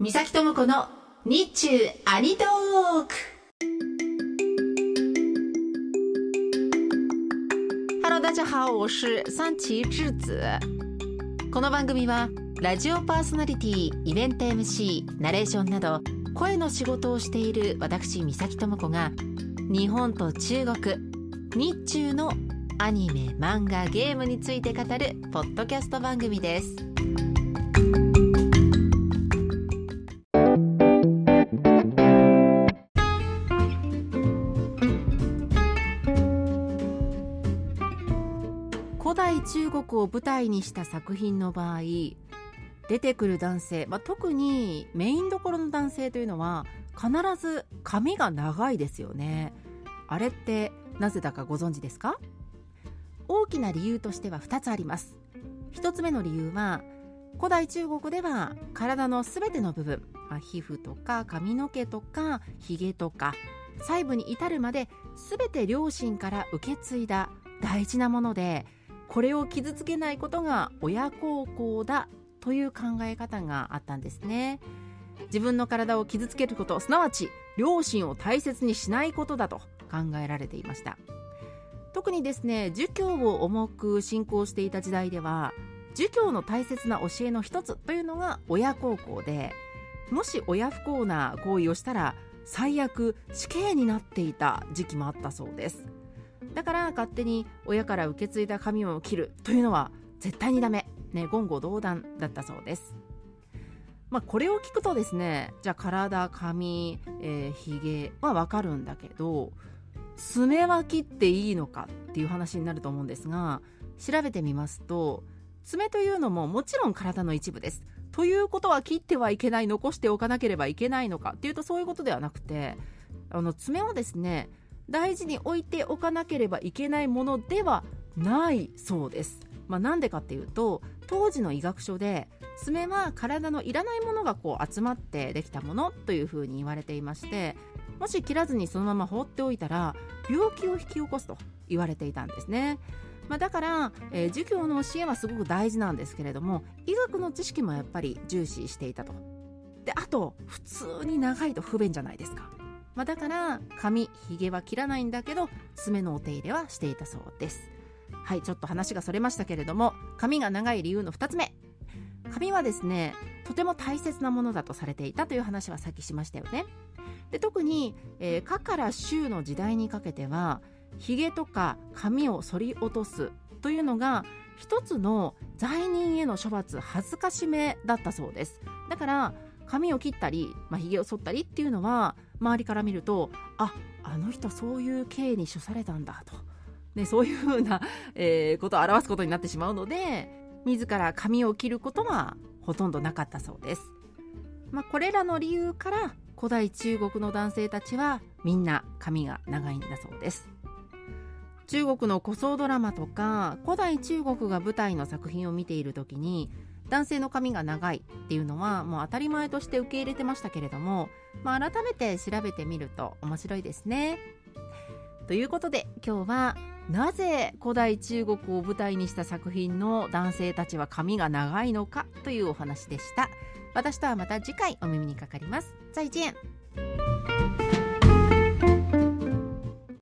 三崎智子の日中アニトーク。ハロー大家好我是三崎智子。この番組はラジオパーソナリティイベント MC ナレーションなど声の仕事をしている私三崎智子が日本と中国日中のアニメ漫画ゲームについて語るポッドキャスト番組です。代中国を舞台にした作品の場合出てくる男性、まあ、特にメインどころの男性というのは必ず髪が長いですよね。あれってなぜだかご存知ですか？大きな理由としては2つあります。1つ目の理由は古代中国では体のすべての部分、まあ、皮膚とか髪の毛とかひげとか細部に至るまで全て両親から受け継いだ大事なものでこれを傷つけないことが親孝行だという考え方があったんですね。自分の体を傷つけることすなわち両親を大切にしないことだと考えられていました。特にですね儒教を重く信仰していた時代では儒教の大切な教えの一つというのが親孝行でもし親不幸な行為をしたら最悪死刑になっていた時期もあったそうです。だから勝手に親から受け継いだ髪を切るというのは絶対にダメ。ね言語道断だったそうです。まあこれを聞くとですねじゃあ体髪、えー、ひげはわかるんだけど爪は切っていいのかっていう話になると思うんですが調べてみますと爪というのももちろん体の一部です。ということは切ってはいけない残しておかなければいけないのかっていうとそういうことではなくてあの爪はですね大事に置いておかなければいけないものではないそうです。まあ、なんでかっていうと当時の医学書で爪は体のいらないものがこう集まってできたものというふうに言われていましてもし切らずにそのまま放っておいたら病気を引き起こすと言われていたんですね。まあ、だから、えー、授業の教えはすごく大事なんですけれども医学の知識もやっぱり重視していたと。であと普通に長いと不便じゃないですか。まあ、だから髪ひげは切らないんだけど爪のお手入れはしていたそうです。はいちょっと話がそれましたけれども髪が長い理由の2つ目。髪はですねとても大切なものだとされていたという話はさっきしましたよね。で特に、えー、かから州の時代にかけてはひげとか髪を剃り落とすというのが一つの罪人への処罰恥ずかしめだったそうです。だから髪を切ったり、まあ、髭を剃ったりっていうのは周りから見るとああの人そういう刑に処されたんだと、ね、そういうふうな、えー、ことを表すことになってしまうので自ら髪を切ることはほとんどなかったそうです。まあ、これらの理由から古代中国の男性たちはみんな髪が長いんだそうです。中国の古装ドラマとか古代中国が舞台の作品を見ている時に男性の髪が長いっていうのはもう当たり前として受け入れてましたけれども、まあ、改めて調べてみると面白いですね。ということで今日はなぜ古代中国を舞台にした作品の男性たちは髪が長いのかというお話でした。私とはまた次回お耳にかかります。再见。